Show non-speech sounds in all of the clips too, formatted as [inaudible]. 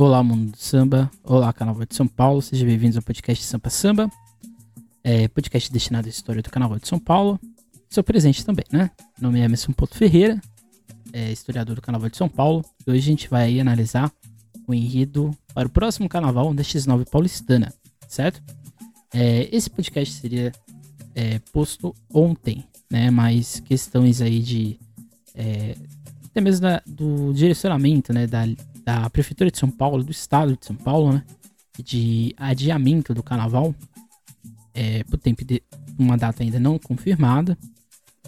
Olá, mundo do samba. Olá, Carnaval de São Paulo. Sejam bem-vindos ao podcast Sampa Samba. É, podcast destinado à história do Carnaval de São Paulo. Seu presente também, né? Meu nome é Emerson Porto Ferreira, é historiador do Carnaval de São Paulo. E hoje a gente vai analisar o enredo para o próximo Carnaval da X9 paulistana, certo? É, esse podcast seria é, posto ontem, né? Mas questões aí de... É, até mesmo da, do direcionamento, né? Da, da Prefeitura de São Paulo, do Estado de São Paulo, né? De adiamento do Carnaval é, por tempo de uma data ainda não confirmada,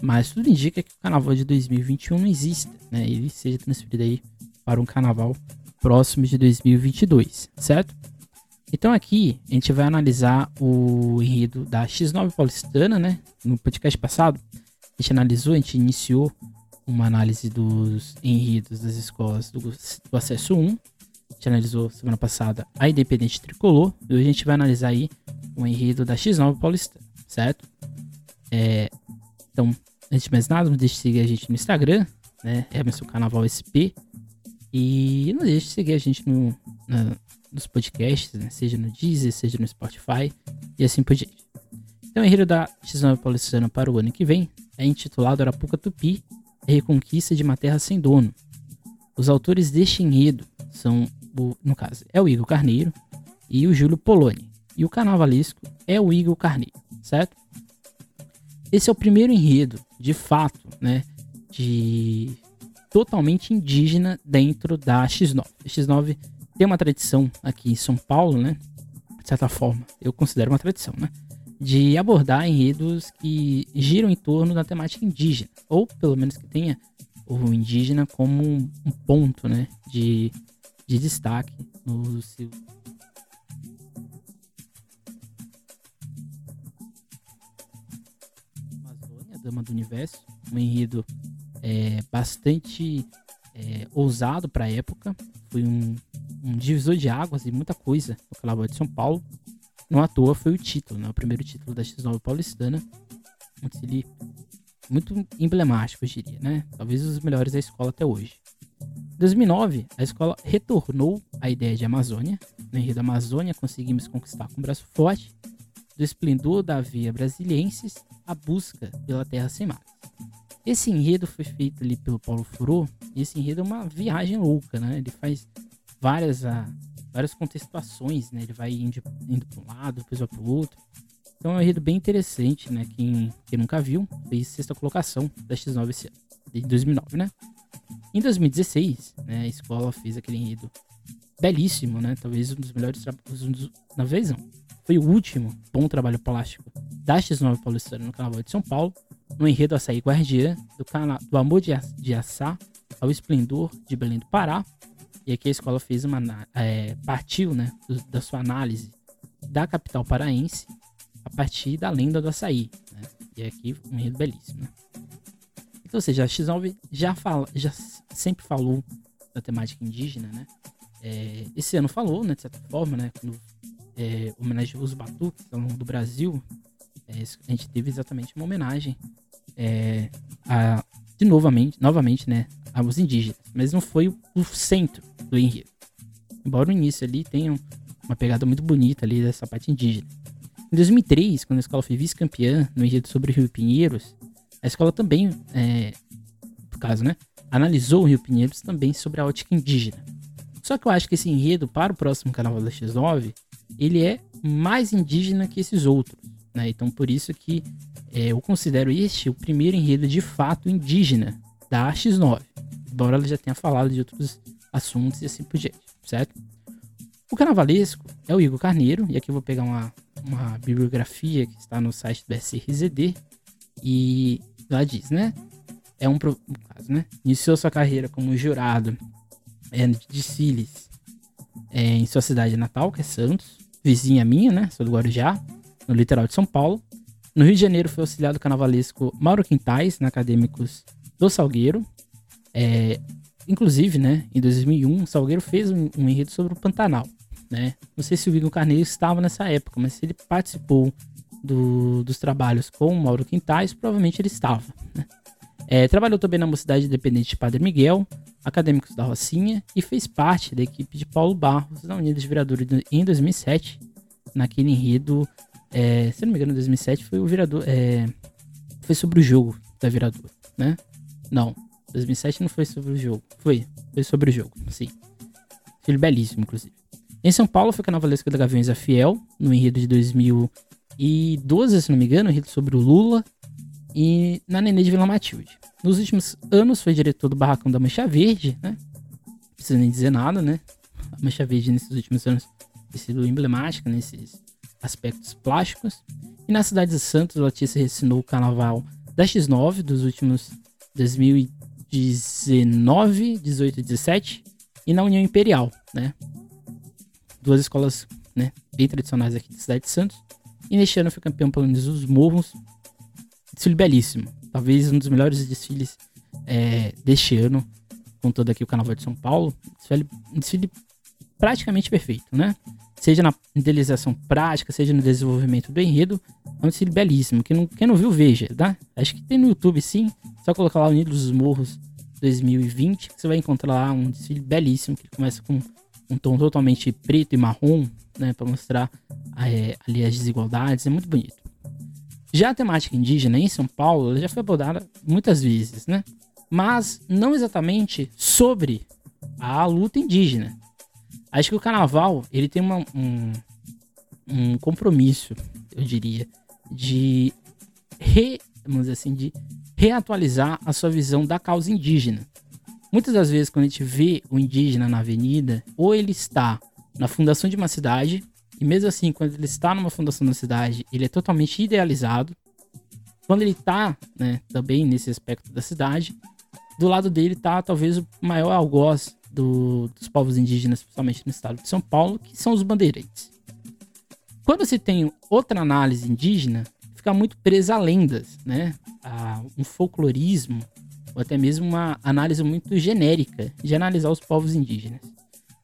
mas tudo indica que o Carnaval de 2021 não exista, né? Ele seja transferido aí para um Carnaval próximo de 2022, certo? Então aqui a gente vai analisar o enredo da X9 paulistana, né? No podcast passado a gente analisou, a gente iniciou uma análise dos enredos das escolas do, do acesso 1. A gente analisou semana passada a Independente Tricolor e hoje a gente vai analisar aí o enredo da X9 paulistana, certo? É, então, antes de mais nada, não deixe de seguir a gente no Instagram, né? Emerson Carnaval SP. E não deixe de seguir a gente no, na, nos podcasts, né? seja no Deezer, seja no Spotify e assim por diante. Então, o enredo da X9 Paulistana para o ano que vem é intitulado Arapuca Tupi, a Reconquista de uma Terra Sem Dono. Os autores deste enredo são, o, no caso, é o Igor Carneiro e o Júlio Poloni. E o carnavalesco é o Igor Carneiro, certo? Esse é o primeiro enredo, de fato, né, de totalmente indígena dentro da X9. A X9 tem uma tradição aqui em São Paulo, né? De certa forma, eu considero uma tradição, né? De abordar enredos que giram em torno da temática indígena, ou pelo menos que tenha o indígena como um, ponto, né? De, de destaque no seu. Amazônia, Dama do Universo, um enredo é, bastante é, ousado para a época. Foi um, um, divisor de águas e muita coisa no Carnaval de São Paulo. Não à toa foi o título, né? o primeiro título da X9 paulistana. Muito, muito emblemático, eu diria, né? Talvez os melhores da escola até hoje. Em 2009, a escola retornou à ideia de Amazônia. No enredo Amazônia, conseguimos conquistar com o braço forte do esplendor da via brasilienses a busca pela terra sem mar. Esse enredo foi feito ali pelo Paulo Furô, e esse enredo é uma viagem louca, né? Ele faz várias, ah, várias contextuações, né? Ele vai indo, indo para um lado, depois vai para o outro. Então é um enredo bem interessante, né? Quem, quem nunca viu, fez sexta colocação da X9 esse ano, de 2009, né? Em 2016, né, a escola fez aquele enredo belíssimo, né? Talvez um dos melhores trabalhos, um na vez não. Foi o último bom trabalho plástico da X9 Paulistana no Carnaval de São Paulo, no enredo Açaí Guardiã, do, do amor de, de Assá ao esplendor de Belém do Pará. E aqui a escola fez uma é, partiu né, da sua análise da capital paraense a partir da lenda do açaí. Né? E aqui um enredo belíssimo. Né? Então, ou seja, a X9 já, fala, já sempre falou da temática indígena, né? É, esse ano falou, né, de certa forma, né, quando é, homenageou os batuques ao longo do Brasil, é, a gente teve exatamente uma homenagem é, a, de novamente, novamente, né, aos indígenas, mas não foi o, o centro do enredo. Embora no início ali tenha uma pegada muito bonita ali dessa parte indígena. Em 2003, quando a escola foi vice-campeã no enredo sobre o Rio Pinheiros, a escola também, é, no caso, né, analisou o Rio Pinheiros também sobre a ótica indígena. Só que eu acho que esse enredo para o próximo Carnaval da X9, ele é mais indígena que esses outros. Né? Então por isso que é, eu considero este o primeiro enredo de fato indígena da X9. Embora ela já tenha falado de outros assuntos e assim por diante, certo? O carnavalesco é o Igor Carneiro, e aqui eu vou pegar uma, uma bibliografia que está no site do SRZD, e lá diz, né? É um, no caso, né? Iniciou sua carreira como jurado é, de Siles é, em sua cidade natal, que é Santos, vizinha minha, né? Sou do Guarujá, no litoral de São Paulo. No Rio de Janeiro foi auxiliado carnavalesco Mauro Quintais, na Acadêmicos do Salgueiro. É, inclusive, né, em 2001, o Salgueiro fez um, um, enredo sobre o Pantanal. Né? Não sei se o Igor Carneiro estava nessa época, mas se ele participou do, dos trabalhos com o Mauro Quintais, provavelmente ele estava. Né? É, trabalhou também na Mocidade Independente de Padre Miguel, Acadêmicos da Rocinha e fez parte da equipe de Paulo Barros na Unidos de Vereadores em 2007, naquele enredo, é, se não me engano, em 2007 foi o vereador, é, foi sobre o jogo da vereadora, né? Não, 2007 não foi sobre o jogo, foi, foi sobre o jogo, sim. Filho belíssimo, inclusive. Em São Paulo foi carnavalesca da Gaviões a Fiel, no enredo de 2012, se não me engano, enredo sobre o Lula, e na Nenê de Vila Matilde. Nos últimos anos foi diretor do Barracão da Mancha Verde, né? Não precisa nem dizer nada, né? A Mancha Verde nesses últimos anos tem sido emblemática nesses aspectos plásticos. E na cidade de Santos, Letícia recinou o carnaval da X9 dos últimos 2019, 18 e 17 e na União Imperial, né? Duas escolas né, bem tradicionais aqui da cidade de Santos. E neste ano foi campeão pelo menos dos morros. Desfile belíssimo. Talvez um dos melhores desfiles é, deste ano, com todo aqui o Carnaval de São Paulo. Desfile, um desfile praticamente perfeito, né? Seja na idealização prática, seja no desenvolvimento do enredo. É um desfile belíssimo. Quem não, quem não viu, veja, tá? Acho que tem no YouTube sim. Só colocar lá Unidos dos Morros 2020, você vai encontrar lá um desfile belíssimo que começa com um tom totalmente preto e marrom, né, para mostrar é, ali as desigualdades, é muito bonito. Já a temática indígena em São Paulo já foi abordada muitas vezes, né? Mas não exatamente sobre a luta indígena. Acho que o carnaval ele tem uma, um, um compromisso, eu diria, de re, vamos assim, de reatualizar a sua visão da causa indígena. Muitas das vezes, quando a gente vê o indígena na avenida, ou ele está na fundação de uma cidade, e mesmo assim, quando ele está numa fundação da cidade, ele é totalmente idealizado. Quando ele está né, também nesse aspecto da cidade, do lado dele está talvez o maior algoz do, dos povos indígenas, principalmente no estado de São Paulo, que são os bandeirantes. Quando se tem outra análise indígena, fica muito presa a lendas, né? A um folclorismo, ou até mesmo uma análise muito genérica de analisar os povos indígenas.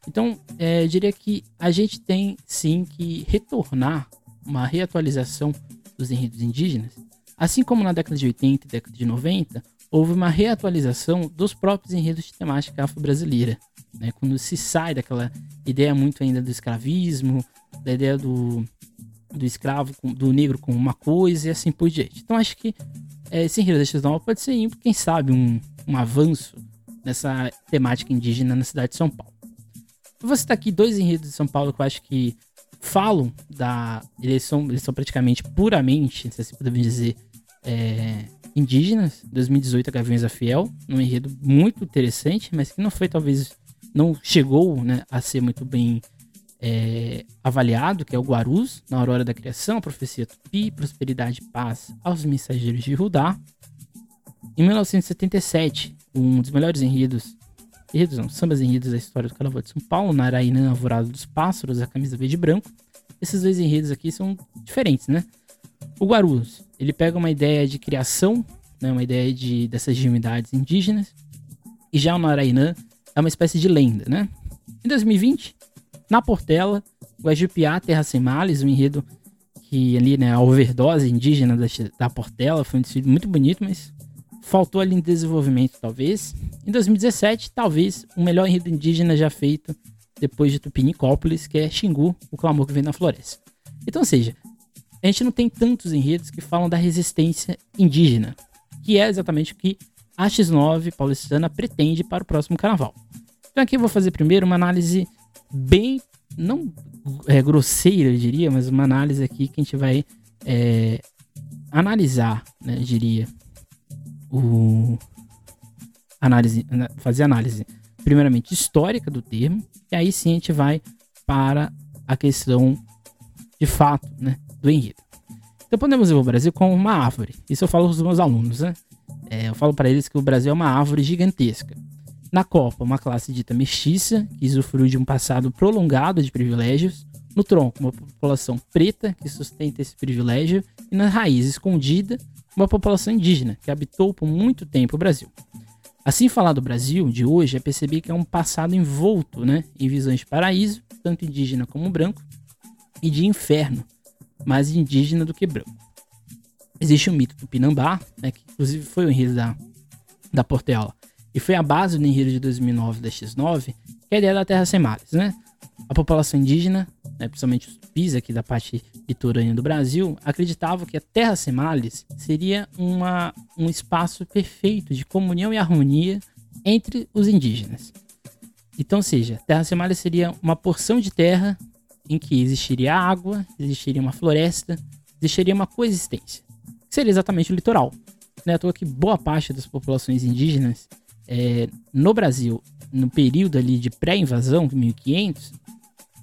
Então, é, eu diria que a gente tem sim que retornar uma reatualização dos enredos indígenas, assim como na década de 80 e década de 90, houve uma reatualização dos próprios enredos de temática afro-brasileira, né? quando se sai daquela ideia muito ainda do escravismo, da ideia do, do escravo, do negro como uma coisa e assim por diante. Então acho que é, esse enredo da X9 pode ser, quem sabe, um, um avanço nessa temática indígena na cidade de São Paulo. Eu vou citar aqui dois enredos de São Paulo que eu acho que falam da. Eles são, eles são praticamente puramente, se assim podemos dizer, é, indígenas. 2018, a Gaviões a Fiel, um enredo muito interessante, mas que não foi, talvez, não chegou né, a ser muito bem é, avaliado, que é o Guarus, na Aurora da Criação, Profecia Tupi, Prosperidade e Paz aos Mensageiros de Rudá. Em 1977, um dos melhores enredos enredos não, sambas enredos da história do Carnaval de São Paulo, Narainã, Alvorado dos Pássaros, a camisa verde e branco. Esses dois enredos aqui são diferentes, né? O Guarus, ele pega uma ideia de criação, né, uma ideia de, dessas divindades indígenas, e já o Narainã é uma espécie de lenda, né? Em 2020, na Portela, o Ajupiá, Terra Sem Males, um enredo que ali, né, a overdose indígena da, da Portela, foi um desfile muito bonito, mas faltou ali em desenvolvimento, talvez. Em 2017, talvez o melhor enredo indígena já feito depois de Tupinicópolis, que é Xingu, o clamor que vem na floresta. Então, ou seja, a gente não tem tantos enredos que falam da resistência indígena, que é exatamente o que a X9 paulistana pretende para o próximo carnaval. Então aqui eu vou fazer primeiro uma análise bem, não é, grosseira, eu diria, mas uma análise aqui que a gente vai é, analisar, né, eu diria, o análise, fazer análise primeiramente histórica do termo, e aí sim a gente vai para a questão de fato, né, do enredo. Então podemos ver o Brasil como uma árvore. Isso eu falo para os meus alunos, né? É, eu falo para eles que o Brasil é uma árvore gigantesca. Na Copa, uma classe dita mestiça, que usufrui de um passado prolongado de privilégios. No tronco, uma população preta, que sustenta esse privilégio. E na raiz escondida, uma população indígena, que habitou por muito tempo o Brasil. Assim, falar do Brasil de hoje é perceber que é um passado envolto né, em visões de paraíso, tanto indígena como branco, e de inferno, mais indígena do que branco. Existe o mito do Pinambá, né, que inclusive foi o enredo da da Portela. E foi a base do enredo de 2009 da X9, que é a ideia da Terra Sem Mares, né? A população indígena, né, principalmente os tupis aqui da parte litorânea do Brasil, acreditavam que a Terra Sem seria uma, um espaço perfeito de comunhão e harmonia entre os indígenas. Então, seja, Terra Sem seria uma porção de terra em que existiria água, existiria uma floresta, existiria uma coexistência, que seria exatamente o litoral. Não é à toa que boa parte das populações indígenas é, no Brasil, no período ali de pré-invasão, 1500,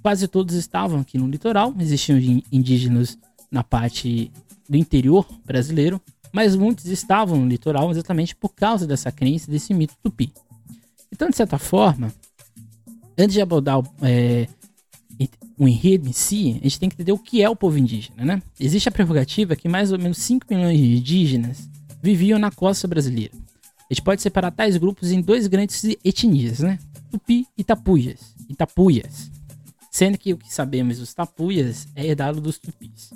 quase todos estavam aqui no litoral, existiam indígenas na parte do interior brasileiro, mas muitos estavam no litoral exatamente por causa dessa crença, desse mito tupi. Então, de certa forma, antes de abordar é, o enredo em si, a gente tem que entender o que é o povo indígena, né? Existe a prerrogativa que mais ou menos 5 milhões de indígenas viviam na costa brasileira. A gente pode separar tais grupos em dois grandes etnias, né? Tupi e Tapuias. Tapuias. Sendo que o que sabemos dos Tapuias é herdado dos Tupis.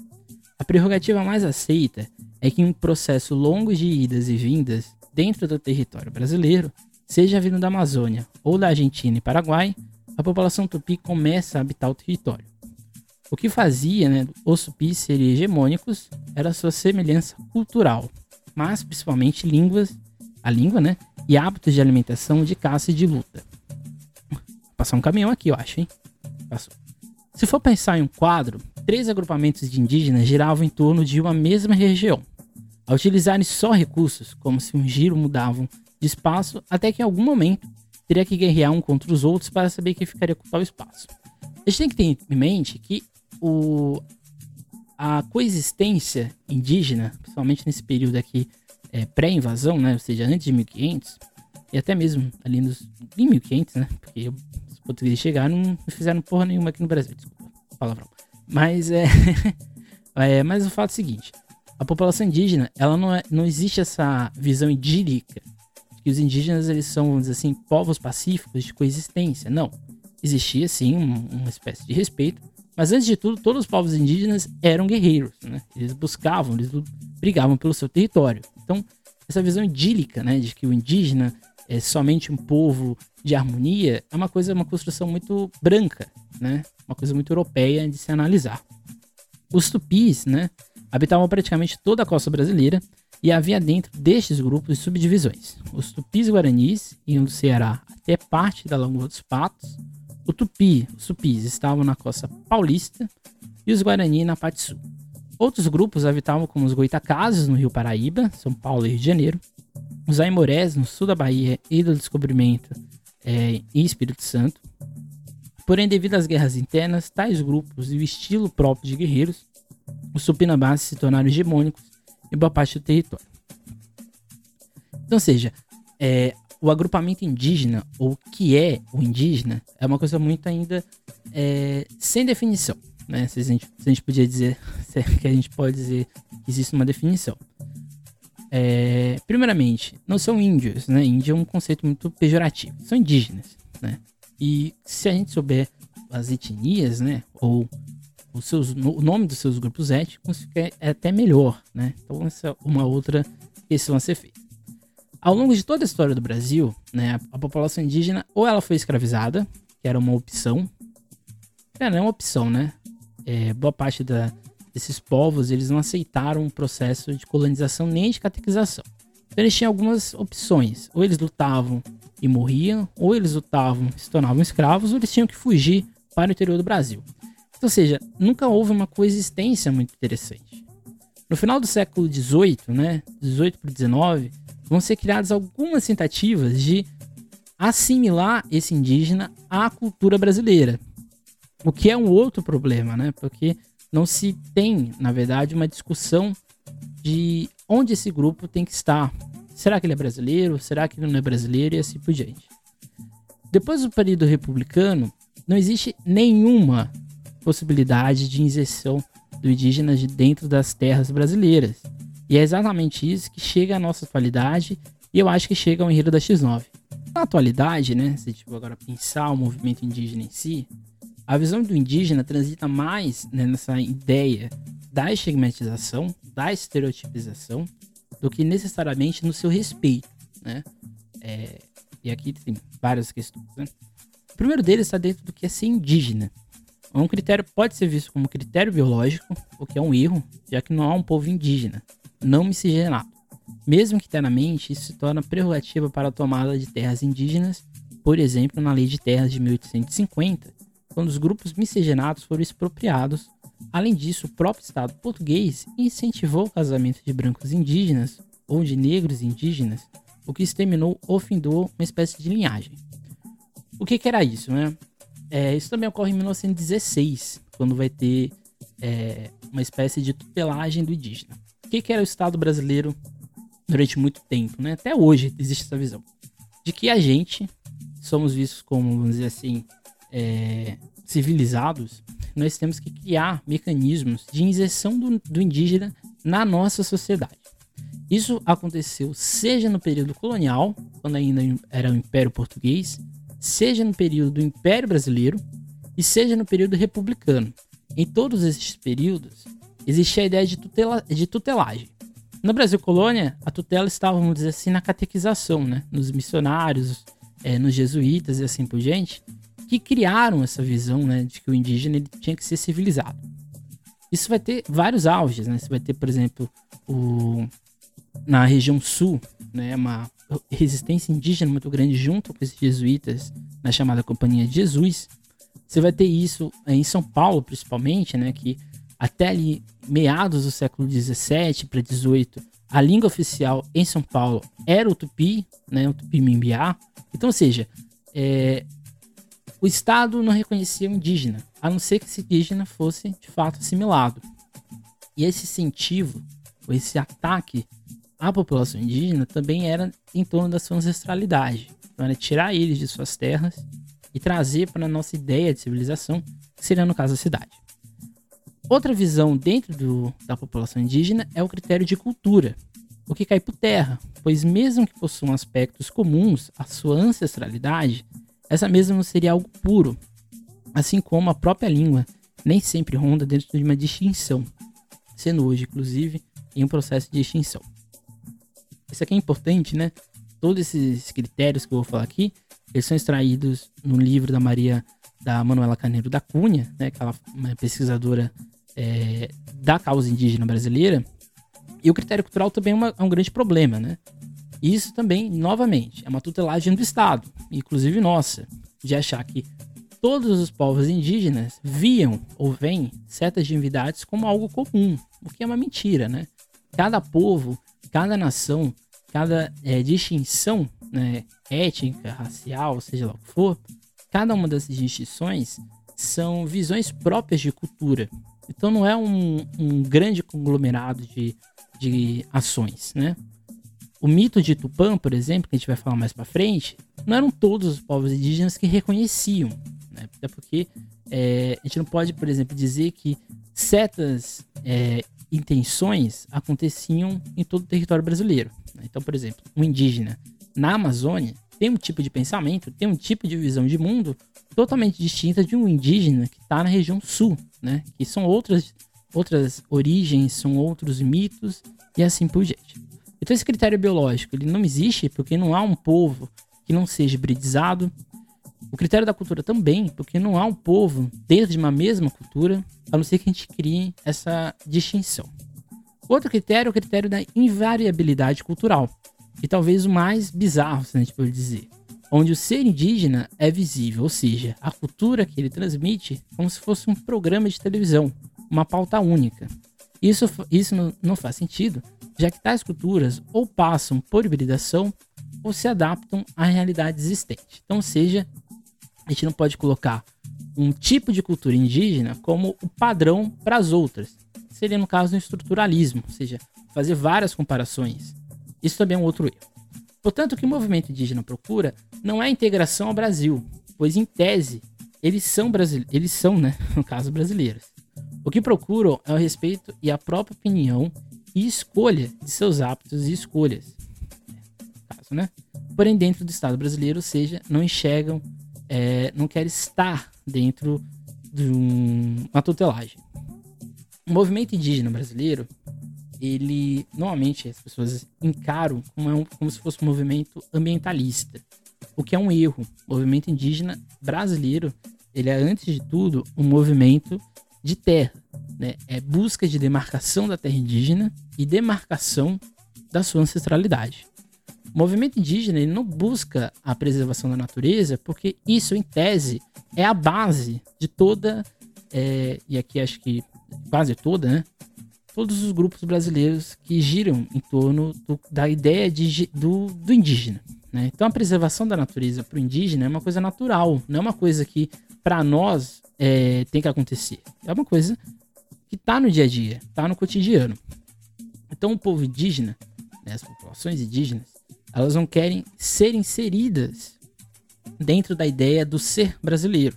A prerrogativa mais aceita é que um processo longo de idas e vindas dentro do território brasileiro, seja vindo da Amazônia ou da Argentina e Paraguai, a população tupi começa a habitar o território. O que fazia né, os tupis serem hegemônicos era sua semelhança cultural, mas principalmente línguas, a língua né, e hábitos de alimentação, de caça e de luta. Vou passar um caminhão aqui, eu acho, hein? Passou. Se for pensar em um quadro, três agrupamentos de indígenas giravam em torno de uma mesma região, a utilizarem só recursos, como se um giro mudavam de espaço, até que em algum momento teria que guerrear um contra os outros para saber quem ficaria com tal espaço. A gente tem que ter em mente que o, a coexistência indígena, principalmente nesse período aqui é, pré-invasão, né, ou seja, antes de 1500, e até mesmo ali nos, em 1500, né, porque os portugueses chegaram não fizeram porra nenhuma aqui no Brasil, desculpa, palavrão. Mas é, [laughs] é mas o fato é o seguinte, a população indígena, ela não, é, não existe essa visão idílica que os indígenas eles são, vamos dizer assim, povos pacíficos de coexistência. Não. Existia sim um, uma espécie de respeito, mas antes de tudo, todos os povos indígenas eram guerreiros, né? Eles buscavam, eles brigavam pelo seu território. Então, essa visão idílica, né, de que o indígena é somente um povo de harmonia, é uma coisa, uma construção muito branca, né? Uma coisa muito europeia de se analisar. Os tupis, né, habitavam praticamente toda a costa brasileira e havia dentro destes grupos subdivisões. Os tupis guaranis iam do Ceará até parte da Lagoa dos Patos. O tupi, os tupis estavam na costa paulista e os guarani na parte sul. Outros grupos habitavam como os goitacazes no Rio Paraíba, São Paulo e Rio de Janeiro. Os aimorés no sul da Bahia e do descobrimento é, em Espírito Santo. Porém, devido às guerras internas, tais grupos e o estilo próprio de guerreiros, os tupinambás se tornaram hegemônicos em boa parte do território. Então, seja, é, o agrupamento indígena, ou o que é o indígena, é uma coisa muito ainda é, sem definição. Né? Se, a gente, se a gente podia dizer, [laughs] se é que a gente pode dizer que existe uma definição. É, primeiramente, não são índios, né? Índio é um conceito muito pejorativo. São indígenas, né? E se a gente souber as etnias, né? Ou os seus, o nome dos seus grupos étnicos fica é até melhor, né? Então essa é uma outra questão a ser feita. Ao longo de toda a história do Brasil, né, a, população indígena ou ela foi escravizada, que era uma opção, é, não é uma opção, né? É, boa parte da, desses povos eles não aceitaram um processo de colonização nem de catequização. Então eles tinham algumas opções: ou eles lutavam e morriam, ou eles lutavam e se tornavam escravos, ou eles tinham que fugir para o interior do Brasil. Ou seja, nunca houve uma coexistência muito interessante. No final do século XVIII, né, 18 para 19, vão ser criadas algumas tentativas de assimilar esse indígena à cultura brasileira. O que é um outro problema, né? Porque não se tem, na verdade, uma discussão de onde esse grupo tem que estar. Será que ele é brasileiro? Será que ele não é brasileiro? E assim por diante. Depois do período republicano, não existe nenhuma possibilidade de inserção do indígena de dentro das terras brasileiras. E é exatamente isso que chega à nossa atualidade e eu acho que chega ao enredo da X9. Na atualidade, né, se for agora pensar o movimento indígena em si, a visão do indígena transita mais né, nessa ideia da estigmatização, da estereotipização, do que necessariamente no seu respeito. né? É, e aqui tem várias questões, né? O primeiro deles está dentro do que é ser indígena. Um critério pode ser visto como critério biológico, o que é um erro, já que não há um povo indígena, não miscigenado. Mesmo que internamente, isso se torna prerrogativa para a tomada de terras indígenas, por exemplo, na Lei de Terras de 1850, quando os grupos miscigenados foram expropriados. Além disso, o próprio Estado português incentivou o casamento de brancos indígenas ou de negros indígenas, o que exterminou ou findou uma espécie de linhagem. O que, que era isso, né? É, isso também ocorre em 1916, quando vai ter é, uma espécie de tutelagem do indígena. O que, que era o Estado brasileiro durante muito tempo, né? Até hoje existe essa visão de que a gente somos vistos como, vamos dizer assim, é, civilizados. Nós temos que criar mecanismos de inserção do, do indígena na nossa sociedade. Isso aconteceu seja no período colonial, quando ainda era o Império Português, seja no período do Império Brasileiro e seja no período republicano. Em todos esses períodos, existia a ideia de, tutela, de tutelagem. No Brasil colônia, a tutela estava, vamos dizer assim, na catequização, né? nos missionários, é, nos jesuítas e assim por diante, que criaram essa visão né, de que o indígena ele tinha que ser civilizado. Isso vai ter vários auges, né? Você vai ter, por exemplo, o, na região sul, né, uma resistência indígena muito grande junto com esses jesuítas na chamada Companhia de Jesus. Você vai ter isso em São Paulo, principalmente, né, que até ali meados do século 17 para 18, a língua oficial em São Paulo era o tupi, né, o tupi-mimbiá. Então, ou seja, é, o Estado não reconhecia o indígena, a não ser que esse indígena fosse de fato assimilado. E esse incentivo, ou esse ataque a população indígena também era em torno da sua ancestralidade. Então era tirar eles de suas terras e trazer para a nossa ideia de civilização, que seria no caso a cidade. Outra visão dentro do, da população indígena é o critério de cultura, o que cai por terra, pois mesmo que possuam aspectos comuns à sua ancestralidade, essa mesma não seria algo puro, assim como a própria língua nem sempre ronda dentro de uma distinção, sendo hoje, inclusive, em um processo de extinção. Isso aqui é importante, né? Todos esses critérios que eu vou falar aqui, eles são extraídos no livro da Maria da Manuela Caneiro da Cunha, né? Que ela é pesquisadora é, da causa indígena brasileira. E o critério cultural também é, uma, é um grande problema, né? Isso também, novamente, é uma tutelagem do Estado, inclusive nossa, de achar que todos os povos indígenas viam ou veem certas divindades como algo comum, o que é uma mentira, né? Cada povo cada nação, cada é, distinção né, étnica, racial, seja lá o que for, cada uma dessas distinções são visões próprias de cultura. Então não é um, um grande conglomerado de, de ações, né? O mito de Tupã, por exemplo, que a gente vai falar mais para frente, não eram todos os povos indígenas que reconheciam, né? Até porque é, a gente não pode, por exemplo, dizer que certas é, intenções aconteciam em todo o território brasileiro. Né? Então, por exemplo, um indígena na Amazônia tem um tipo de pensamento, tem um tipo de visão de mundo totalmente distinta de um indígena que está na região sul, né? Que são outras, outras origens, são outros mitos e assim por diante. Então esse critério biológico ele não existe porque não há um povo que não seja hibridizado. O critério da cultura também, porque não há um povo dentro de uma mesma cultura a não ser que a gente crie essa distinção. Outro critério é o critério da invariabilidade cultural, e talvez o mais bizarro, se a gente pode dizer, onde o ser indígena é visível, ou seja, a cultura que ele transmite como se fosse um programa de televisão, uma pauta única. Isso, isso não faz sentido, já que tais culturas ou passam por hibridação ou se adaptam à realidade existente. Então, seja, a gente não pode colocar um tipo de cultura indígena como o padrão para as outras. Seria no caso do estruturalismo, ou seja, fazer várias comparações. Isso também é um outro erro. Portanto, o que o movimento indígena procura não é a integração ao Brasil, pois em tese eles são brasileiros, eles são, né, [laughs] no caso brasileiros. O que procuram é o respeito e a própria opinião e escolha de seus hábitos e escolhas. Caso, né? Porém, dentro do Estado brasileiro, ou seja, não enxergam, é, não querem estar dentro de um, uma tutelagem. O movimento indígena brasileiro ele normalmente as pessoas encaram como, um, como se fosse um movimento ambientalista, o que é um erro. O movimento indígena brasileiro, ele é antes de tudo um movimento de terra, né? É busca de demarcação da terra indígena e demarcação da sua ancestralidade. O movimento indígena ele não busca a preservação da natureza, porque isso, em tese, é a base de toda, é, e aqui acho que quase toda, né? Todos os grupos brasileiros que giram em torno do, da ideia de, do, do indígena. Né? Então, a preservação da natureza para o indígena é uma coisa natural, não é uma coisa que, para nós, é, tem que acontecer. É uma coisa que está no dia a dia, está no cotidiano. Então, o povo indígena, né, as populações indígenas, elas não querem ser inseridas dentro da ideia do ser brasileiro.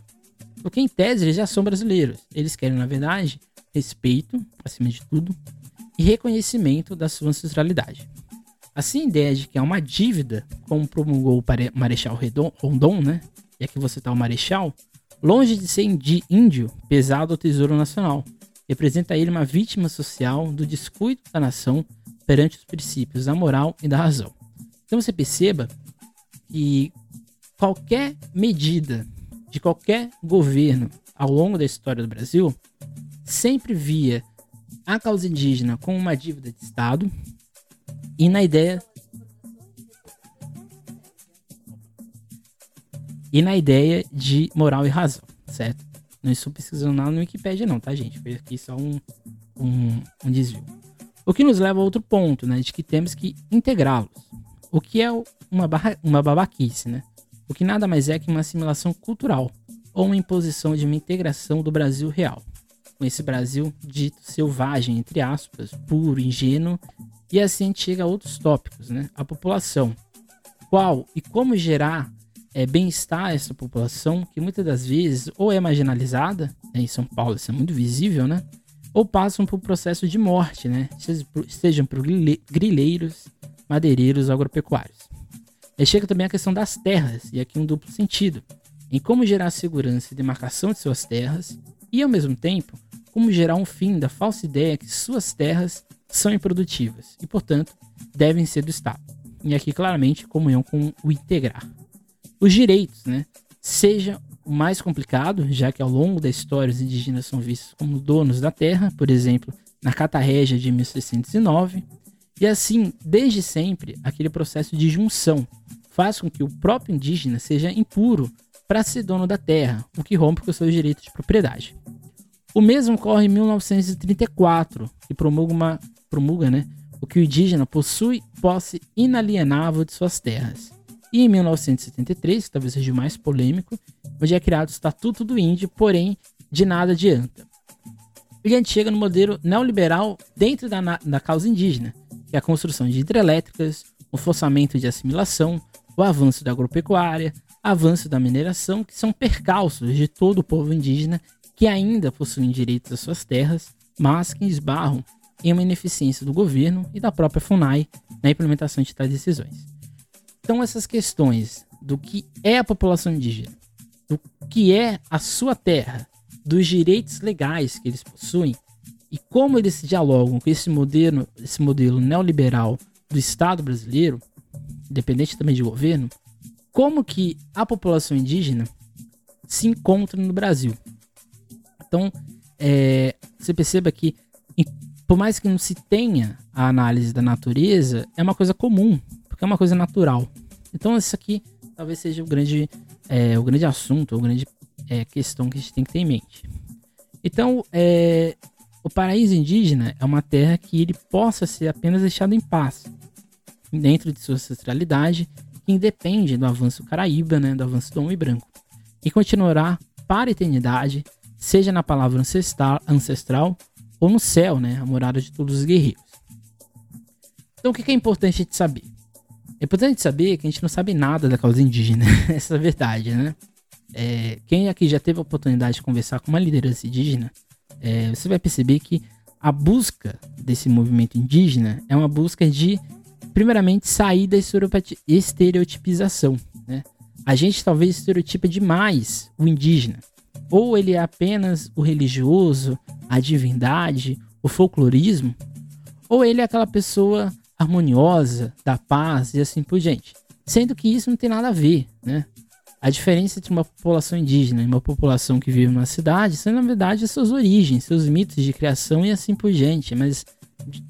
Porque, em tese, eles já são brasileiros. Eles querem, na verdade, respeito, acima de tudo, e reconhecimento da sua ancestralidade. Assim, a ideia de que há uma dívida, como promulgou o Marechal Rondon, né? E aqui você está o Marechal, longe de ser índio pesado ao Tesouro Nacional, representa ele uma vítima social do descuido da nação perante os princípios da moral e da razão. Então você perceba que qualquer medida de qualquer governo ao longo da história do Brasil sempre via a causa indígena como uma dívida de Estado e na ideia e na ideia de moral e razão, certo? Não estou pesquisando nada no Wikipedia não, tá, gente? Foi aqui só um, um, um desvio. O que nos leva a outro ponto, né? De que temos que integrá-los. O que é uma, barra, uma babaquice, né? O que nada mais é que uma assimilação cultural ou uma imposição de uma integração do Brasil real. Com esse Brasil dito selvagem, entre aspas, puro, ingênuo, e assim chega a outros tópicos, né? A população. Qual e como gerar é, bem-estar a essa população, que muitas das vezes ou é marginalizada, né, em São Paulo isso é muito visível, né? Ou passam por processo de morte, né? Sejam por grileiros, madeireiros, agropecuários. Chega também a questão das terras, e aqui um duplo sentido, em como gerar segurança e demarcação de suas terras, e ao mesmo tempo, como gerar um fim da falsa ideia que suas terras são improdutivas e, portanto, devem ser do Estado. E aqui claramente comunhão com o integrar. Os direitos, né? Seja o mais complicado, já que ao longo da história os indígenas são vistos como donos da terra, por exemplo, na Carta Régia de 1609, e assim, desde sempre, aquele processo de junção faz com que o próprio indígena seja impuro para ser dono da terra, o que rompe com seus direitos de propriedade. O mesmo ocorre em 1934, que promulga, uma, promulga né, o que o indígena possui posse inalienável de suas terras e em 1973, que talvez seja o mais polêmico, onde é criado o Estatuto do Índio, porém de nada adianta. E a gente chega no modelo neoliberal dentro da, da causa indígena, que é a construção de hidrelétricas, o forçamento de assimilação, o avanço da agropecuária, avanço da mineração, que são percalços de todo o povo indígena que ainda possuem direitos às suas terras, mas que esbarram em uma ineficiência do governo e da própria FUNAI na implementação de tais decisões. Então, essas questões do que é a população indígena, do que é a sua terra, dos direitos legais que eles possuem e como eles dialogam com esse modelo, esse modelo neoliberal do Estado brasileiro, independente também de governo, como que a população indígena se encontra no Brasil. Então, é, você perceba que, por mais que não se tenha a análise da natureza, é uma coisa comum porque é uma coisa natural. Então isso aqui talvez seja o grande, é, o grande assunto, a grande é, questão que a gente tem que ter em mente. Então, é, o paraíso indígena é uma terra que ele possa ser apenas deixado em paz, dentro de sua ancestralidade, que independe do avanço caraíba, né, do avanço do homem branco, e continuará para a eternidade, seja na palavra ancestral, ancestral ou no céu, né, a morada de todos os guerreiros. Então, o que é importante de saber? É importante saber que a gente não sabe nada da causa indígena. [laughs] Essa é a verdade, né? É, quem aqui já teve a oportunidade de conversar com uma liderança indígena, é, você vai perceber que a busca desse movimento indígena é uma busca de, primeiramente, sair da estereotipização. Né? A gente talvez estereotipa demais o indígena. Ou ele é apenas o religioso, a divindade, o folclorismo, ou ele é aquela pessoa harmoniosa, da paz e assim por diante. Sendo que isso não tem nada a ver, né? A diferença entre uma população indígena e uma população que vive numa cidade são, na verdade, suas origens, seus mitos de criação e assim por diante. Mas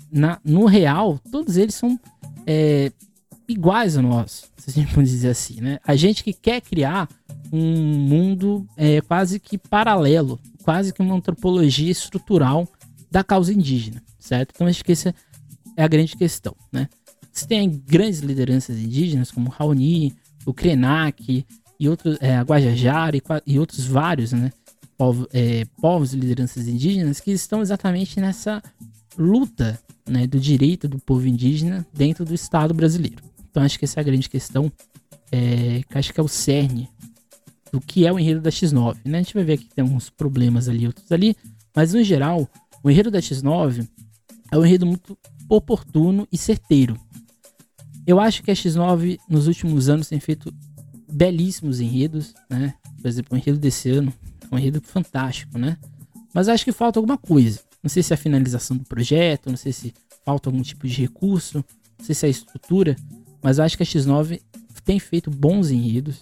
na, no real, todos eles são é, iguais a nós, se a gente pode dizer assim, né? A gente que quer criar um mundo é, quase que paralelo, quase que uma antropologia estrutural da causa indígena, certo? Então acho que essa é a grande questão, né? Você tem grandes lideranças indígenas como Raoni, o Krenak e outros, é, a Guajajara e, e, outros vários, né? É, povos e lideranças indígenas que estão exatamente nessa luta né, do direito do povo indígena dentro do Estado brasileiro. Então acho que essa é a grande questão, é, que acho que é o cerne do que é o enredo da X9. Né? A gente vai ver que tem alguns problemas ali, outros ali, mas no geral, o enredo da X9 é um enredo muito oportuno e certeiro. Eu acho que a X9 nos últimos anos tem feito belíssimos enredos, né? Por exemplo, o enredo desse ano é um enredo fantástico, né? Mas acho que falta alguma coisa. Não sei se é a finalização do projeto, não sei se falta algum tipo de recurso, não sei se é a estrutura, mas acho que a X9 tem feito bons enredos,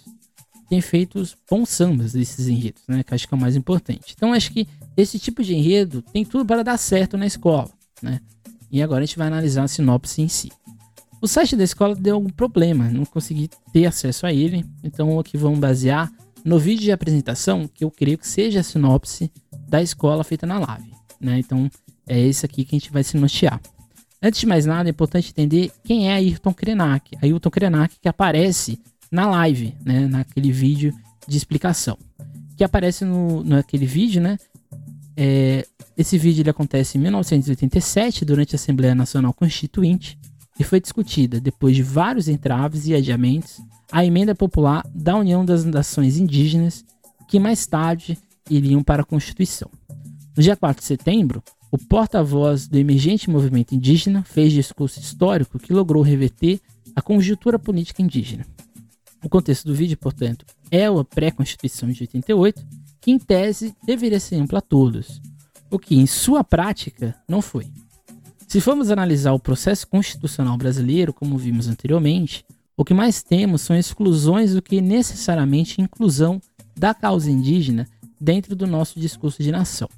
tem feito bons sambas desses enredos, né? Que acho que é o mais importante. Então acho que esse tipo de enredo tem tudo para dar certo na escola, né? E agora a gente vai analisar a sinopse em si. O site da escola deu algum problema, não consegui ter acesso a ele, então aqui vamos basear no vídeo de apresentação, que eu creio que seja a sinopse da escola feita na live né? Então é esse aqui que a gente vai se nortear. Antes de mais nada, é importante entender quem é Ayrton Krenak. Ayrton Krenak que aparece na live, né? Naquele vídeo de explicação. Que aparece no, naquele vídeo, né? É, esse vídeo ele acontece em 1987, durante a Assembleia Nacional Constituinte, e foi discutida, depois de vários entraves e adiamentos, a emenda popular da União das Nações Indígenas, que mais tarde iriam para a Constituição. No dia 4 de setembro, o porta-voz do emergente movimento indígena fez discurso histórico que logrou reverter a conjuntura política indígena. O contexto do vídeo, portanto, é a pré-constituição de 88, que em tese deveria ser ampla a todos, o que em sua prática não foi. Se formos analisar o processo constitucional brasileiro, como vimos anteriormente, o que mais temos são exclusões do que necessariamente inclusão da causa indígena dentro do nosso discurso de nação.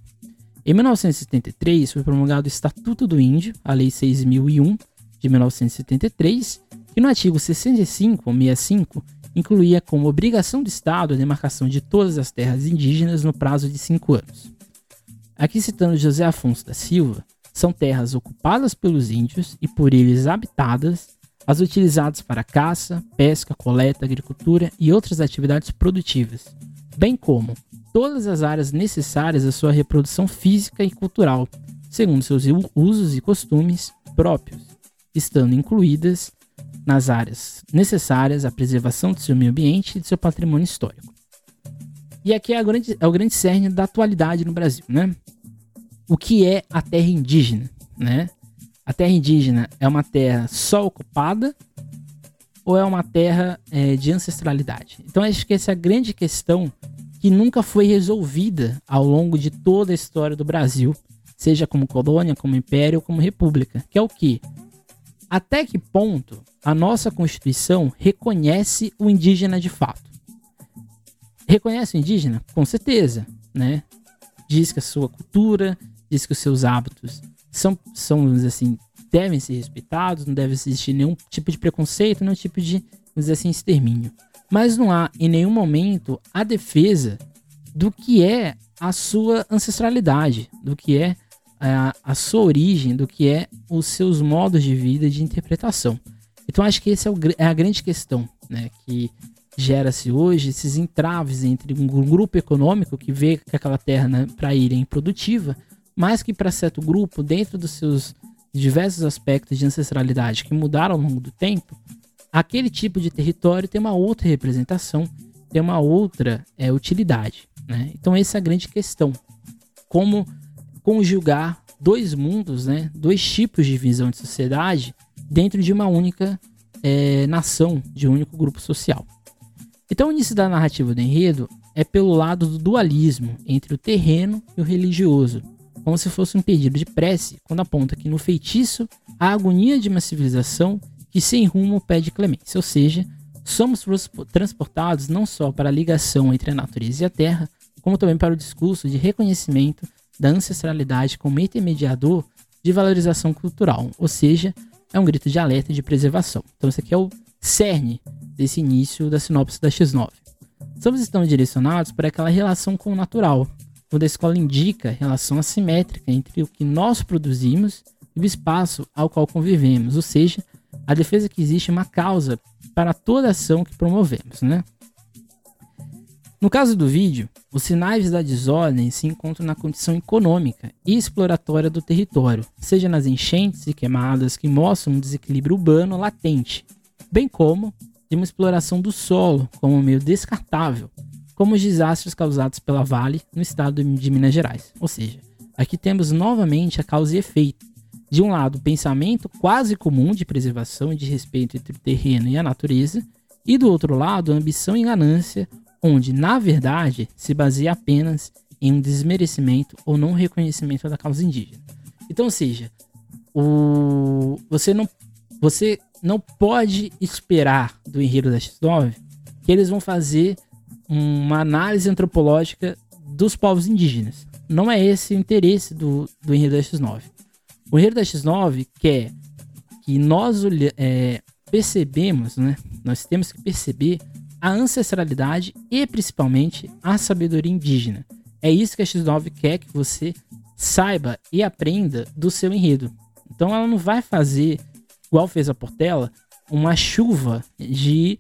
Em 1973 foi promulgado o Estatuto do Índio, a Lei 6001 de 1973, que no artigo 65 ou 65 incluía como obrigação do Estado a demarcação de todas as terras indígenas no prazo de cinco anos. Aqui citando José Afonso da Silva, são terras ocupadas pelos índios e por eles habitadas, as utilizadas para caça, pesca, coleta, agricultura e outras atividades produtivas, bem como todas as áreas necessárias à sua reprodução física e cultural, segundo seus usos e costumes próprios, estando incluídas nas áreas necessárias à preservação do seu meio ambiente e do seu patrimônio histórico. E aqui é, grande, é o grande cerne da atualidade no Brasil, né? O que é a terra indígena, né? A terra indígena é uma terra só ocupada ou é uma terra é, de ancestralidade? Então acho que essa é a grande questão que nunca foi resolvida ao longo de toda a história do Brasil, seja como colônia, como império ou como república, que é o que? Até que ponto a nossa Constituição reconhece o indígena de fato? Reconhece o indígena? Com certeza, né? Diz que a sua cultura, diz que os seus hábitos são, são assim, devem ser respeitados, não deve existir nenhum tipo de preconceito, nenhum tipo de, dizer assim, extermínio mas não há em nenhum momento a defesa do que é a sua ancestralidade, do que é a, a sua origem, do que é os seus modos de vida de interpretação. Então acho que essa é, é, a grande questão né, que gera-se hoje, esses entraves entre um grupo econômico que vê que aquela terra né, para ir é improdutiva, mas que para certo grupo, dentro dos seus diversos aspectos de ancestralidade que mudaram ao longo do tempo, aquele tipo de território tem uma outra representação, tem uma outra é, utilidade. Né? Então, essa é a grande questão. Como conjugar dois mundos, né? dois tipos de visão de sociedade dentro de uma única é, nação, de um único grupo social. Então, o início da narrativa do enredo é pelo lado do dualismo entre o terreno e o religioso, como se fosse um pedido de prece, quando aponta que no feitiço a agonia de uma civilização que sem rumo pede clemência, ou seja, somos transportados não só para a ligação entre a natureza e a terra, como também para o discurso de reconhecimento da ancestralidade como intermediador de valorização cultural, ou seja, é um grito de alerta e de preservação. Então, esse aqui é o cerne desse início da sinopse da X9. Somos estão direcionados para aquela relação com o natural, quando a escola indica relação assimétrica entre o que nós produzimos e o espaço ao qual convivemos, ou seja, a defesa que existe uma causa para toda ação que promovemos, né? No caso do vídeo, os sinais da desordem se encontram na condição econômica e exploratória do território, seja nas enchentes e queimadas que mostram um desequilíbrio urbano latente, bem como de uma exploração do solo como meio descartável, como os desastres causados pela Vale no estado de Minas Gerais. Ou seja, aqui temos novamente a causa e efeito. De um lado, o pensamento quase comum de preservação e de respeito entre o terreno e a natureza, e do outro lado, a ambição e ganância, onde, na verdade, se baseia apenas em um desmerecimento ou não reconhecimento da causa indígena. Então, ou seja, o... você não você não pode esperar do enredo da X9 que eles vão fazer uma análise antropológica dos povos indígenas. Não é esse o interesse do, do enredo da X9. O enredo da X9 quer que nós é, percebemos, né? Nós temos que perceber a ancestralidade e principalmente a sabedoria indígena. É isso que a X9 quer que você saiba e aprenda do seu enredo. Então ela não vai fazer igual fez a Portela, uma chuva de,